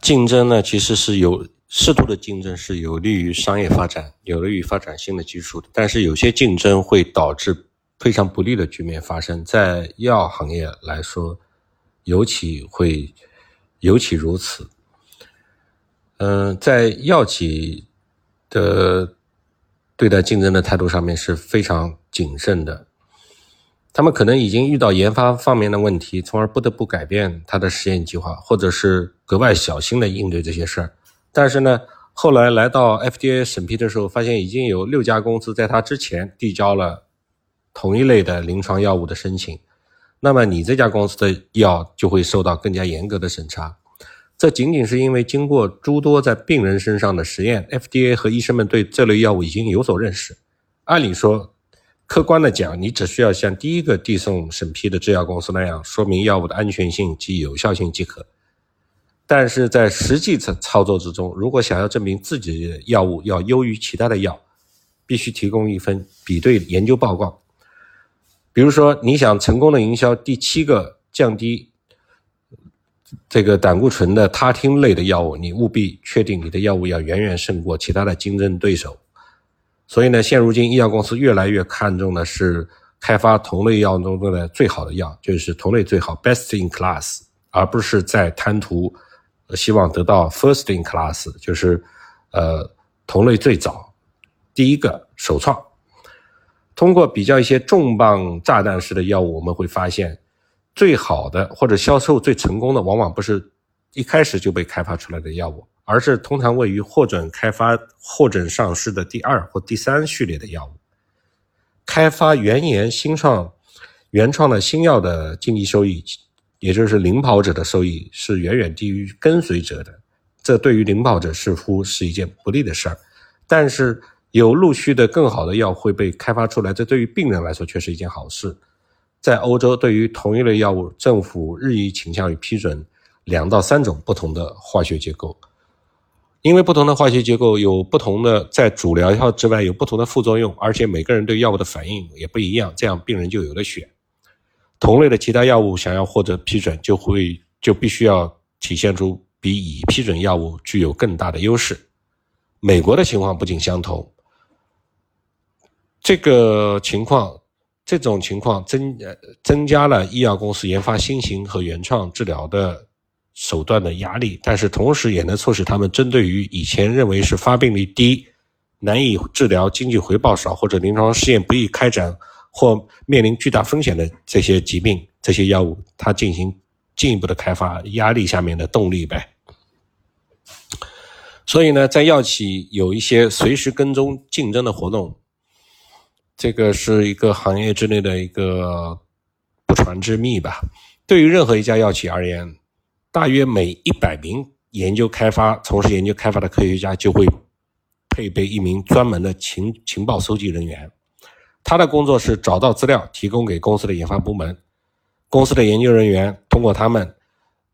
竞争呢，其实是有适度的竞争是有利于商业发展，有利于发展新的技术的。但是有些竞争会导致非常不利的局面发生，在药行业来说，尤其会尤其如此。嗯，在药企的对待竞争的态度上面是非常谨慎的。他们可能已经遇到研发方面的问题，从而不得不改变他的实验计划，或者是格外小心的应对这些事儿。但是呢，后来来到 FDA 审批的时候，发现已经有六家公司在他之前递交了同一类的临床药物的申请，那么你这家公司的药就会受到更加严格的审查。这仅仅是因为经过诸多在病人身上的实验，FDA 和医生们对这类药物已经有所认识。按理说。客观的讲，你只需要像第一个递送审批的制药公司那样，说明药物的安全性及有效性即可。但是在实际操操作之中，如果想要证明自己的药物要优于其他的药，必须提供一份比对研究报告。比如说，你想成功的营销第七个降低这个胆固醇的他汀类的药物，你务必确定你的药物要远远胜过其他的竞争对手。所以呢，现如今医药公司越来越看重的是开发同类药中的最好的药，就是同类最好 （best in class），而不是在贪图希望得到 first in class，就是呃同类最早第一个首创。通过比较一些重磅炸弹式的药物，我们会发现，最好的或者销售最成功的，往往不是一开始就被开发出来的药物。而是通常位于获准开发、获准上市的第二或第三序列的药物。开发原研新创、原创的新药的经济收益，也就是领跑者的收益，是远远低于跟随者的。这对于领跑者似乎是一件不利的事儿。但是有陆续的更好的药会被开发出来，这对于病人来说却是一件好事。在欧洲，对于同一类药物，政府日益倾向于批准两到三种不同的化学结构。因为不同的化学结构有不同的，在主疗效之外有不同的副作用，而且每个人对药物的反应也不一样，这样病人就有的选。同类的其他药物想要获得批准，就会就必须要体现出比已批准药物具有更大的优势。美国的情况不尽相同，这个情况，这种情况增增加了医药公司研发新型和原创治疗的。手段的压力，但是同时也能促使他们针对于以前认为是发病率低、难以治疗、经济回报少或者临床试验不易开展或面临巨大风险的这些疾病、这些药物，它进行进一步的开发，压力下面的动力呗。所以呢，在药企有一些随时跟踪竞争的活动，这个是一个行业之内的一个不传之秘吧。对于任何一家药企而言。大约每一百名研究开发、从事研究开发的科学家，就会配备一名专门的情情报收集人员。他的工作是找到资料，提供给公司的研发部门。公司的研究人员通过他们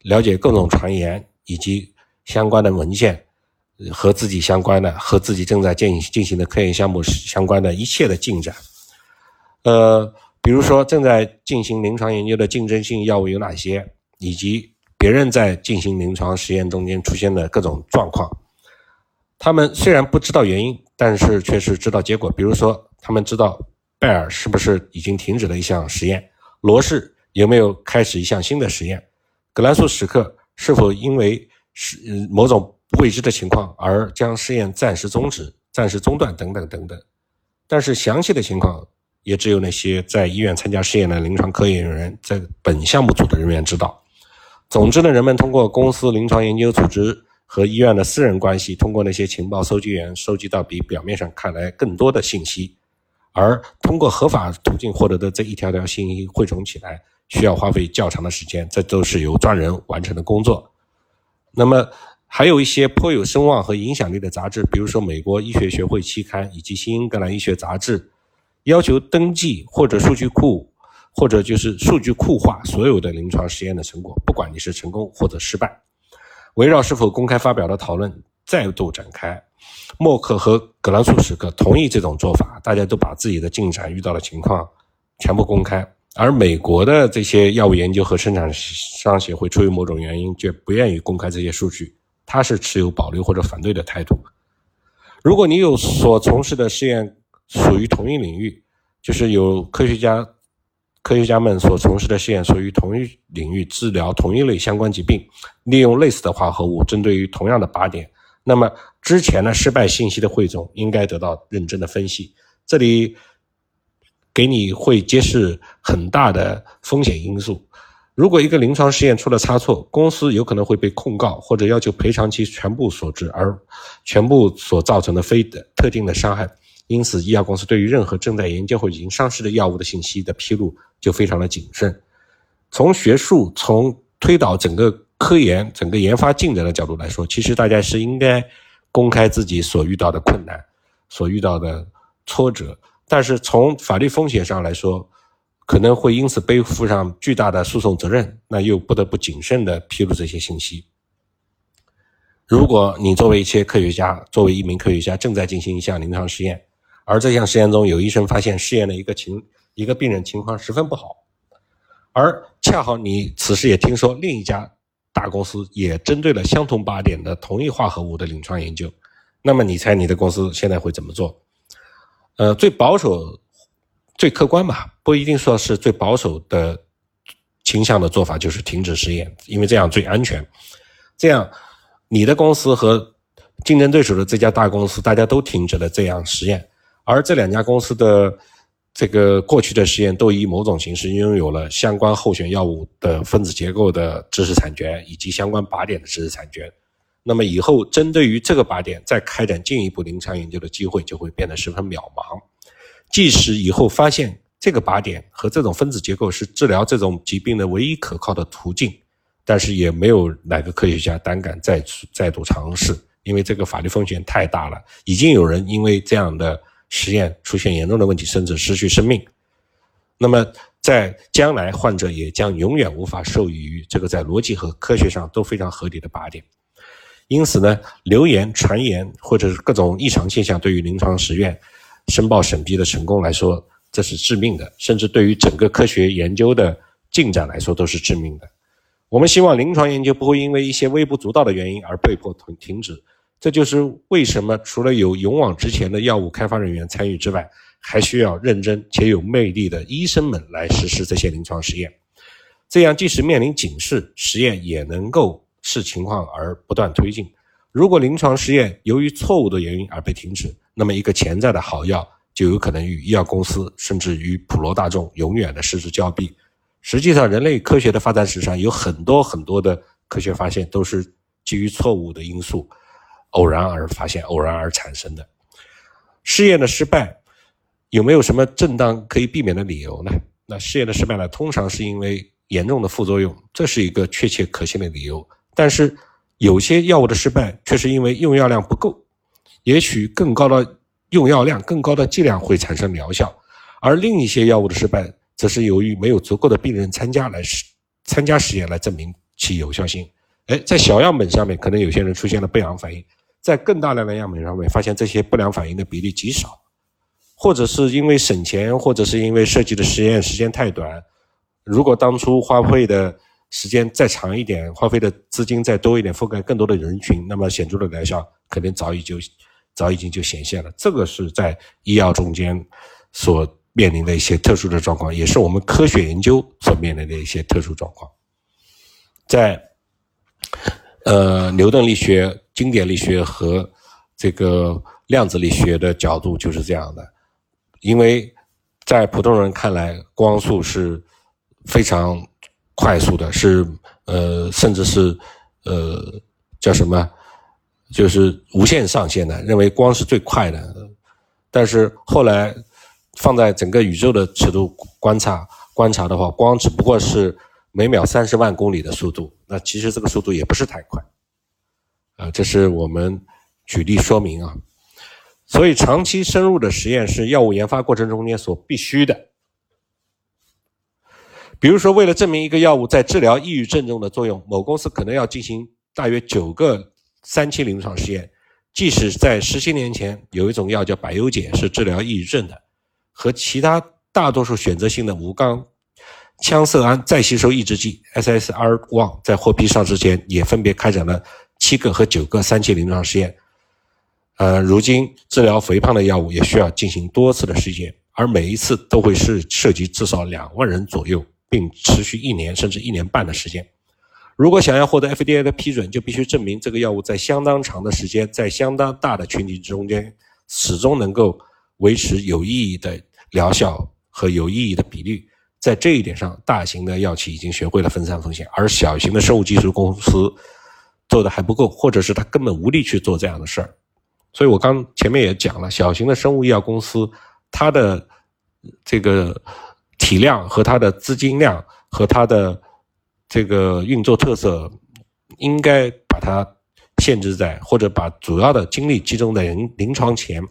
了解各种传言以及相关的文献，和自己相关的、和自己正在进进行的科研项目相关的一切的进展。呃，比如说正在进行临床研究的竞争性药物有哪些，以及。别人在进行临床实验中间出现的各种状况，他们虽然不知道原因，但是却是知道结果。比如说，他们知道拜尔是不是已经停止了一项实验，罗氏有没有开始一项新的实验，格兰素史克是否因为是某种未知的情况而将试验暂时终止、暂时中断等等等等。但是详细的情况也只有那些在医院参加试验的临床科研人员，在本项目组的人员知道。总之呢，人们通过公司、临床研究组织和医院的私人关系，通过那些情报收集员收集到比表面上看来更多的信息，而通过合法途径获得的这一条条信息汇总起来，需要花费较长的时间，这都是由专人完成的工作。那么，还有一些颇有声望和影响力的杂志，比如说《美国医学学会期刊》以及《新英格兰医学杂志》，要求登记或者数据库。或者就是数据库化所有的临床实验的成果，不管你是成功或者失败，围绕是否公开发表的讨论再度展开。默克和格兰素史克同意这种做法，大家都把自己的进展、遇到的情况全部公开。而美国的这些药物研究和生产商协会出于某种原因，却不愿意公开这些数据，他是持有保留或者反对的态度。如果你有所从事的试验属于同一领域，就是有科学家科学家们所从事的试验属于同一领域，治疗同一类相关疾病，利用类似的化合物，针对于同样的靶点，那么之前的失败信息的汇总应该得到认真的分析。这里给你会揭示很大的风险因素。如果一个临床试验出了差错，公司有可能会被控告或者要求赔偿其全部所致，而全部所造成的非的特定的伤害。因此，医药公司对于任何正在研究或已经上市的药物的信息的披露就非常的谨慎。从学术、从推导整个科研、整个研发进展的角度来说，其实大家是应该公开自己所遇到的困难、所遇到的挫折。但是从法律风险上来说，可能会因此背负上巨大的诉讼责任，那又不得不谨慎地披露这些信息。如果你作为一些科学家，作为一名科学家正在进行一项临床实验，而这项实验中有医生发现试验的一个情一个病人情况十分不好，而恰好你此时也听说另一家大公司也针对了相同靶点的同一化合物的临床研究，那么你猜你的公司现在会怎么做？呃，最保守。最客观吧，不一定说是最保守的倾向的做法就是停止实验，因为这样最安全。这样，你的公司和竞争对手的这家大公司，大家都停止了这样实验，而这两家公司的这个过去的实验都以某种形式拥有了相关候选药物的分子结构的知识产权以及相关靶点的知识产权。那么以后针对于这个靶点再开展进一步临床研究的机会就会变得十分渺茫。即使以后发现这个靶点和这种分子结构是治疗这种疾病的唯一可靠的途径，但是也没有哪个科学家胆敢再再度尝试，因为这个法律风险太大了。已经有人因为这样的实验出现严重的问题，甚至失去生命。那么在将来，患者也将永远无法受益于这个在逻辑和科学上都非常合理的靶点。因此呢，流言、传言或者是各种异常现象，对于临床实验。申报审批的成功来说，这是致命的，甚至对于整个科学研究的进展来说都是致命的。我们希望临床研究不会因为一些微不足道的原因而被迫停停止。这就是为什么除了有勇往直前的药物开发人员参与之外，还需要认真且有魅力的医生们来实施这些临床实验。这样，即使面临警示，实验也能够视情况而不断推进。如果临床实验由于错误的原因而被停止，那么一个潜在的好药就有可能与医药公司甚至与普罗大众永远的失之交臂。实际上，人类科学的发展史上有很多很多的科学发现都是基于错误的因素偶然而发现、偶然而产生的。试验的失败有没有什么正当可以避免的理由呢？那试验的失败呢，通常是因为严重的副作用，这是一个确切可信的理由。但是，有些药物的失败却是因为用药量不够，也许更高的用药量、更高的剂量会产生疗效，而另一些药物的失败则是由于没有足够的病人参加来实参加实验来证明其有效性。哎，在小样本上面可能有些人出现了不良反应，在更大量的样本上面发现这些不良反应的比例极少，或者是因为省钱，或者是因为设计的实验时间太短，如果当初花费的。时间再长一点，花费的资金再多一点，覆盖更多的人群，那么显著的疗效可能早已就早已经就显现了。这个是在医药中间所面临的一些特殊的状况，也是我们科学研究所面临的一些特殊状况。在呃牛顿力学、经典力学和这个量子力学的角度就是这样的，因为在普通人看来，光速是非常。快速的是，呃，甚至是，呃，叫什么？就是无限上限的，认为光是最快的。但是后来放在整个宇宙的尺度观察观察的话，光只不过是每秒三十万公里的速度。那其实这个速度也不是太快，啊，这是我们举例说明啊。所以长期深入的实验是药物研发过程中间所必须的。比如说，为了证明一个药物在治疗抑郁症中的作用，某公司可能要进行大约九个三期临床试验。即使在十七年前，有一种药叫百忧解，是治疗抑郁症的，和其他大多数选择性的无羟羟色胺再吸收抑制剂 SSRI 在获批上市前，也分别开展了七个和九个三期临床试验。呃，如今治疗肥胖的药物也需要进行多次的试验，而每一次都会是涉及至少两万人左右，并持续一年甚至一年半的时间。如果想要获得 FDA 的批准，就必须证明这个药物在相当长的时间，在相当大的群体中间，始终能够维持有意义的疗效和有意义的比率。在这一点上，大型的药企已经学会了分散风险，而小型的生物技术公司做的还不够，或者是他根本无力去做这样的事儿。所以我刚前面也讲了，小型的生物医药公司，它的这个体量和它的资金量和它的这个运作特色，应该把它限制在或者把主要的精力集中在临临床前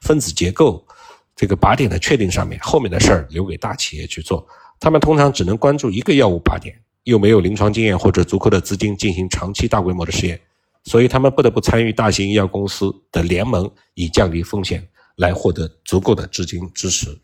分子结构这个靶点的确定上面，后面的事儿留给大企业去做。他们通常只能关注一个药物靶点，又没有临床经验或者足够的资金进行长期大规模的试验，所以他们不得不参与大型医药公司的联盟，以降低风险，来获得足够的资金支持。